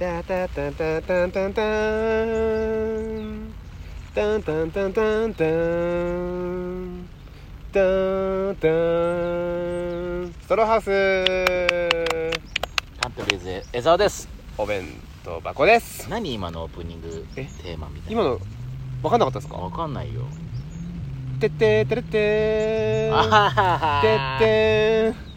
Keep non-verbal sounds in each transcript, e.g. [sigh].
タタタタタンタンタンタンタンタンタンタンタンタンストローハウスカントリーズ江澤ですお弁当箱です何今のオープニングえテーマみたいな今の分かんなかったですかわかんないよてっててれってあーはははてって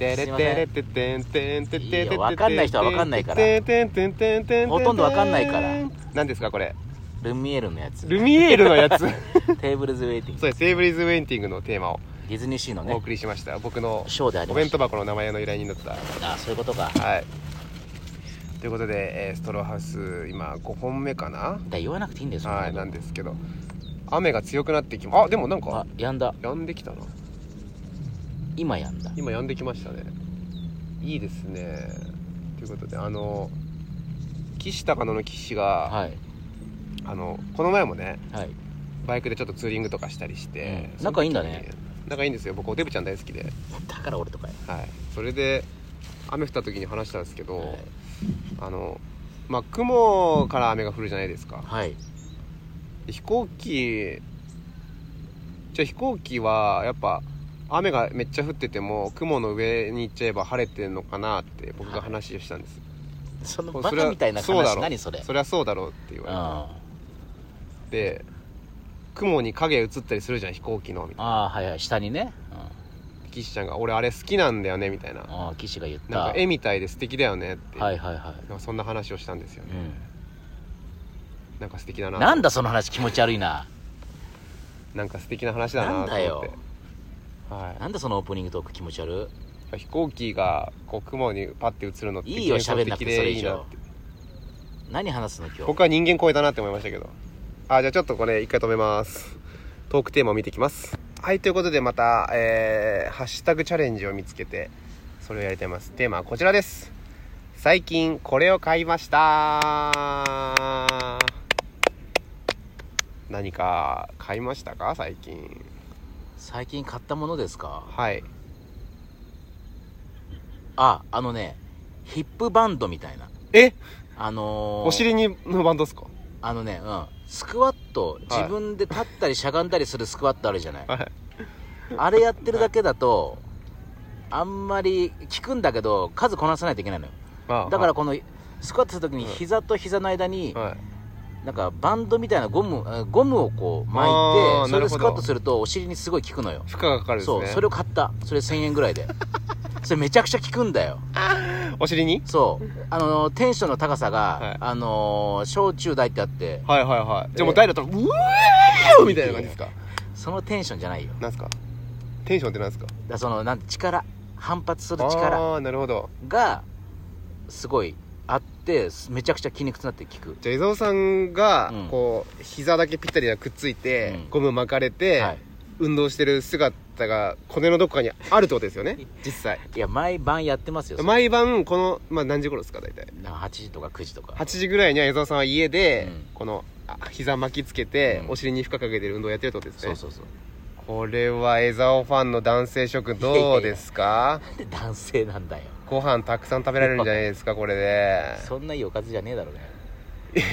てれすいません。てれてってんてんわかんない人はわかんないからてんてんてんてんてんほとんどわかんないから何ですかこれルミエールのやつルミエールのやつテーブルズウェイティングそうですセーブリーズウェイティングのテーマをディズニーシーのねお送りしました僕のショーでありお弁当箱の名前の由来になったあそういうことかはいということで、えーストローハウス今5本目かなだ言わなくていいんだよそんなことはいなんですけど雨が強くなってきまあでもなんあかやんだ止んできたな今やんだ。今止んできましたね。いいですね。ということであの岸高野の岸が、はい。あのこの前もねはい。バイクでちょっとツーリングとかしたりして、うん。仲いいんだね。仲いいんですよ。僕おデブちゃん大好きで。だから俺とかよ。はい。それで雨降った時に話したんですけど、はい。あのまあ雲から雨が降るじゃないですか。はい。飛行機じゃあ飛行機はやっぱ雨がめっちゃ降ってても雲の上に行っちゃえば晴れてんのかなって僕が話をしたんです、そのバカみたいな話何それ？そりゃそうだろうって言うんわあれてで雲に影映ったりするじゃん飛行機のみたいあはいはい下にね。な岸ちゃんが「俺あれ好きなんだよね」みたいな。うんああ岸が言った。なんか絵みたいで素敵だよねって、はいはいはい。なんかそんな話をしたんですよね。うなんか素敵だななんだその話気持ち悪いな。なんか素敵な話だなと思ってはなんだそのオープニングトーク気持ち悪い、飛行機がこう雲にパッて映るのっていいよ喋んなくて的それ以上。何話すの今日？僕は人間超えたなって思いましたけど。あじゃあちょっとこれ一回止めます。トークテーマを見ていきます。はいということでまた、えーハッシュタグチャレンジを見つけてそれをやりたいます。テーマはこちらです。最近これを買いました。何か買いましたか？最近最近買ったものですか？はい。ああのねヒップバンドみたいな。え？あのー、お尻にのバンドですか？あのねうん。スクワット自分で立ったりしゃがんだりするスクワットあるじゃない、はい。あれやってるだけだとあんまり効くんだけど数こなさないといけないのよ。まあだからこのスクワットするときに膝と膝の間にはいなんかバンドみたいなゴムあゴムをこう巻あいてそれでスクワットするとお尻にすごい効くのよ。負荷がかかるんですね。そうそれを買った。それ1000円ぐらいで。[laughs] それめちゃくちゃ効くんだよ。お尻に？そう。あのーテンションの高さが、はい。あのー小中大ってあって。はいはいはい。じゃあもう大だったらうわーみたいな感じですか？そのテンションじゃないよ。なんすか？テンションってなんですか？らそのなんて力反発する力ああなるほど。がすごいあってめちゃくちゃ筋肉痛になって効く。じゃあ江澤さんがうん。こう膝だけぴったりがくっついて、うん。ゴム巻かれて、はい。運動してる姿が骨のどこかにあるってことですよね？実際。いや毎晩やってますよ毎晩この、まあ、何時頃ですか大体？なんか8時とか9時とか。8時ぐらいには江澤さんは家で、うん。このあ膝巻きつけて、うん。お尻に負荷かけてる運動をやってるってことですね。そうそうそう。これは江澤ファンの男性諸どうですか？で男性なんだよご飯たくさん食べられるんじゃないですかこれで。そんないいおかずじゃねえだろうね。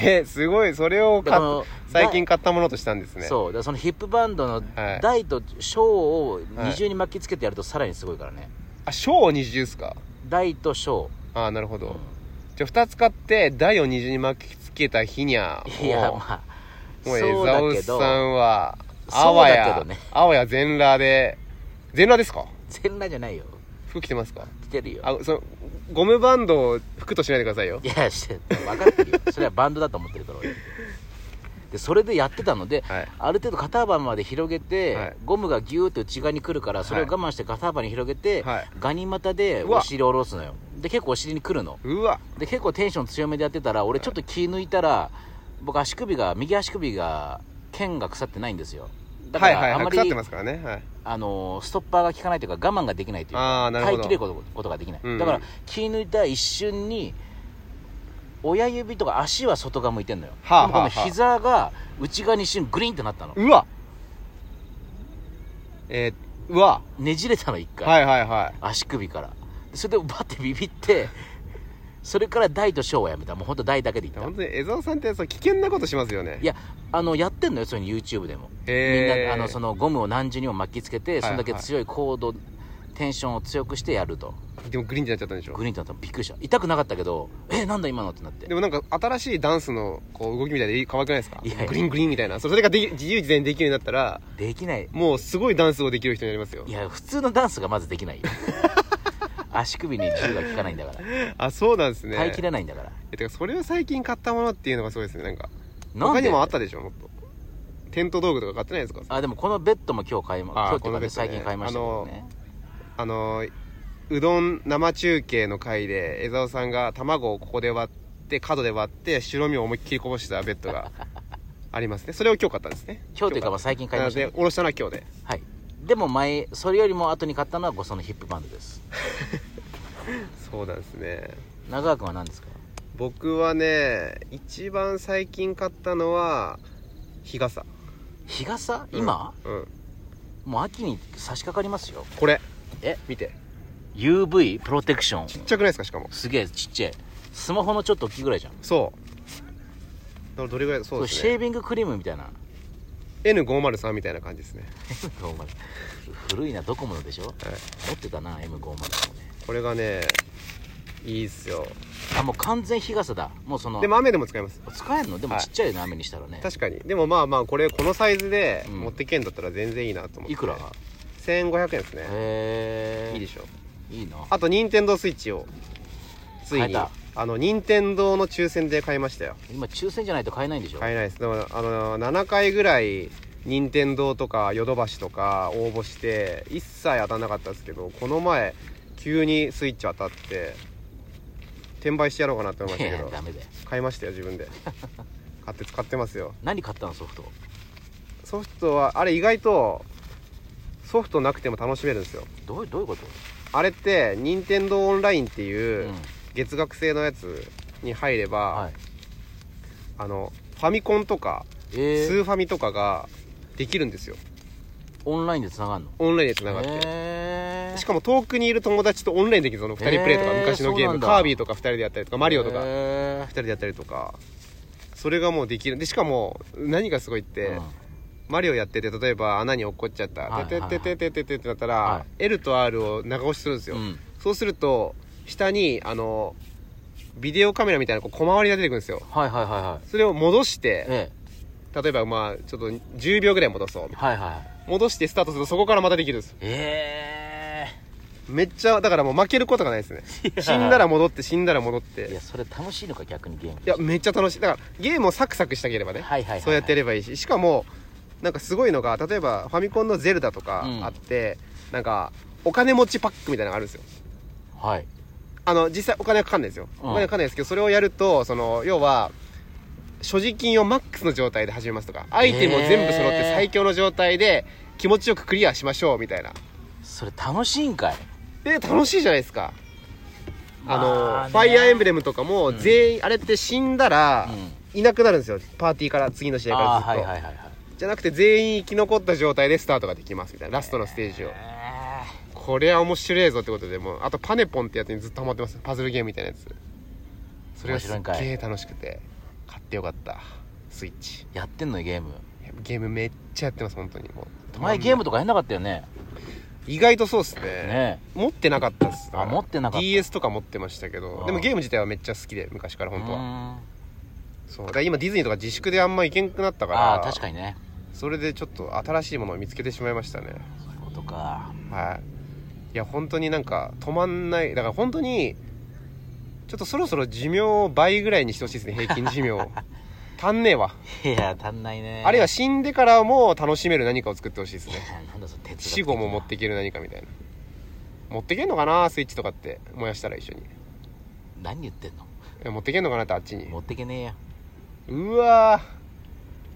えすごい。それを買っ最近買ったものとしたんですね。そう。だそのヒップバンドのはい。大と小を二重に巻きつけてやるとさらにすごいからね。あ小二重ですか？大と小。ああなるほど、うん。じゃあ2つ買って大を二重に巻きつけた日にはもう。いやまあもう江そうだ澤さんはあわや、ねあわや全裸で。全裸ですか？[laughs] 全裸じゃないよ服着てますか？着てるよ。あそのゴムバンドを服としないでくださいよ。いやして分かってるよ。[laughs] それはバンドだと思ってるから俺。でそれでやってたので、はい。ある程度肩幅まで広げて、はい。ゴムがギューッと内側に来るからそれを我慢して肩幅に広げて、はい。ガニ股でお尻を下ろすのよ。で結構お尻に来るの。うわ。で結構テンション強めでやってたら俺ちょっと気抜いたら僕足首が右足首が腱が腐ってないんですよだかはいはいらあんまり、はい腐ってますからね。はい。あのーストッパーが効かないというか我慢ができないというか耐えきれることことができない、うんうん。だから気抜いた一瞬に親指とか足は外側向いてんのよ、はあでもこのはあはあ。膝が内側に一瞬グリーンってなったの。うわ。えー、うわ。ねじれたの一回、はいはいはい。足首から。でそれでバッてビビってそれから大と小はやめた。もう本当大だけでいった。本当に江澤さんってそう危険なことしますよね。いやあのやってんのよそういうの YouTube でも。みんなあのそのゴムを何重にも巻きつけてそんだけ強いコード、テンションを強くしてやると。でもグリーンになっちゃったんでしょ？グリーンってなったらびっくりした。痛くなかったけどえなんだ今のってなって。でもなんか新しいダンスのこう動きみたいで可愛くないですか？いや。グリーングリーンみたいな。それができ自由自在にできるようになったらできない。もうすごいダンスをできる人になりますよ。いや普通のダンスがまずできないよ [laughs] 足首に銃が効かないんだから。[laughs] あそうなんですね。耐えきれないんだから。えてかそれを最近買ったものっていうのがすごいですね。なんかなんで？他にもあったでしょ？もっと。テント道具とか買ってないですか？あでもこのベッドも今日買いまあ今日っていうかね。最近買いましたけどね。あのうどん生中継の回で江澤さんが卵をここで割って角で割って白身を思いっきりこぼしたベッドが [laughs] ありますね。それを今日買ったんですね。今日というかまあ最近買いましたね。なのでおろしたのは今日で。はい。でも前それよりも後に買ったのはごそのヒップバンドです [laughs] [laughs] そうなんですね。長川君は何ですか？僕はね一番最近買ったのは日傘。日傘？今、うん、うん。もう秋に差し掛かりますよ。これ。え？見て。UV プロテクションちっちゃくないですか？しかも。すげえちっちゃい。スマホのちょっと大きいぐらいじゃん。そう。だからどれぐらい？そうですね。シェービングクリームみたいな N503 みたいな感じですね。M503 古いなドコモのでしょ、はい。持ってたな M503 もね。これがねいいっすよ。あもう完全日傘だ。もうそのでも雨でも使えます。使えるの？でもはい。ちっちゃいよね、雨にしたらね。確かに。でもまあまあこれこのサイズでうん。持ってけんだったら全然いいなと思って。いくら？1500円ですね。へえいいでしょ。いいな。あと任天堂スイッチをついにあの任天堂の抽選で買いましたよ。今抽選じゃないと買えないんでしょ？買えないです。でもあの7回ぐらい任天堂とかヨドバシとか応募して一切当たんなかったんですけどこの前急にスイッチ当たって転売してやろうかなって思いまいしたけどや [laughs] ダメだよ。買いましたよ自分で。[laughs] 買って使ってますよ。何買ったの？ソフト。ソフトはあれ意外とソフトなくても楽しめるんですよ。どうどういうこと？あれって任天堂オンラインっていううん月額制のやつに入れば、はい。あのファミコンとかえスー、ーファミとかができるんですよ。オンラインでつながるの？オンラインでつながって、へー。しかも遠くにいる友達とオンラインできるその2人プレイとか昔のゲーム。カービィとか2人でやったりとかマリオとか2へ人でやったりとか。それがもうできる。でしかも何がすごいって、ーうん。マリオやってて例えば穴に落っこっちゃった。はいてててててててってなったら、は L と R を長押しするんですよ、うんそうすると下にあのビデオカメラみたいなこう小回りが出てくるんですよ。はいはいはいはい。それを戻してえ例えばまあちょっと10秒ぐらい戻そうえはいはい戻してスタートするとそこからまたできるんですえめっちゃだからもう負けることがないですね。[laughs] え死んだら戻って死んだら戻って。いやそれ楽しいのか逆にゲーム。いやめっちゃ楽しい。だからゲームをサクサクしたければね、はいはいはいはい。そうやってやればいいし。しかもなんかすごいのが例えばファミコンのゼルダとかうん。あって、なんかお金持ちパックみたいなのがあるんですよ。はいあの実際お金はかかんないですよ、うん。お金はかかんないですけどそれをやるとその要は所持金をマックスの状態で始めますとかアイテムを全部揃って最強の状態で気持ちよくクリアしましょうみたいな。それ楽しいんかい？で楽しいじゃないですか。あの、まあねファイアーエンブレムとかもうん。全員、あれって死んだらうん。いなくなるんですよ。パーティーから次の試合からあずっと、あはいはいはいはい。じゃなくて全員生き残った状態でスタートができますみたいなラストのステージを。えこれは面白いぞってことでもうあとパネポンってやつにずっとハマってます。パズルゲームみたいなやつ。それがすっげえ楽しくて買ってよかった。スイッチ。ーやってんのゲーム。ゲームめっちゃやってます本当にもう。前ゲームとかやんなかったよね。意外とそうっすね。ね。持ってなかったっすあ持ってなかった。DS とか持ってましたけどあでもゲーム自体はめっちゃ好きで昔から本当は。はそう。だから今ディズニーとか自粛であんま行けんくなったからああ確かにね。それでちょっと新しいものを見つけてしまいましたね。そういうことか。はいいや本当になんか止まんない。だから本当にちょっとそろそろ寿命を倍ぐらいにしてほしいですね平均寿命を。[laughs] 足んねえわ。いや足んないね。あるいは死んでからも楽しめる何かを作ってほしいですね。なんだその哲死後も持っていける何かみたいな。持ってけんのかな？スイッチとかって燃やしたら一緒に。い何言ってんの？や持ってけんのかなってあっちに。持ってけねえやうわー。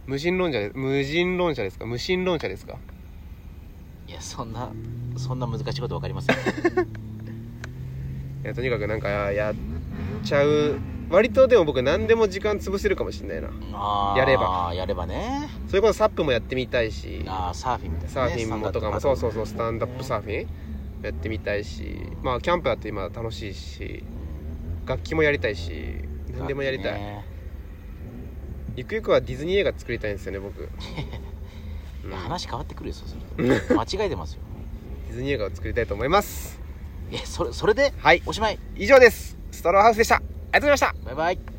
無人論者で無人論者ですか？無心論者ですか？いやそんなそんな難しいこと分かりません。[laughs] いやとにかくなんかやっちゃう割とでも僕何でも時間潰せるかもしれないな。やれば。やればね。それこそサップもやってみたいし。あーサーフィンみたいな、ね、サーフィンもとかも。そうそうそうスタンダップサーフフィンやってみたいし。まあキャンプだって今楽しいし。楽器もやりたいし。何でもやりたい、ね。ゆくゆくはディズニー映画作りたいんですよね僕 [laughs] いや話変わってくるよそうすると。[laughs] 間違えてますよ。ディズニー映画を作りたいと思います。いやそれそれで？はい。おしまい。以上です。ストローハウスでした。ありがとうございました。バイバイ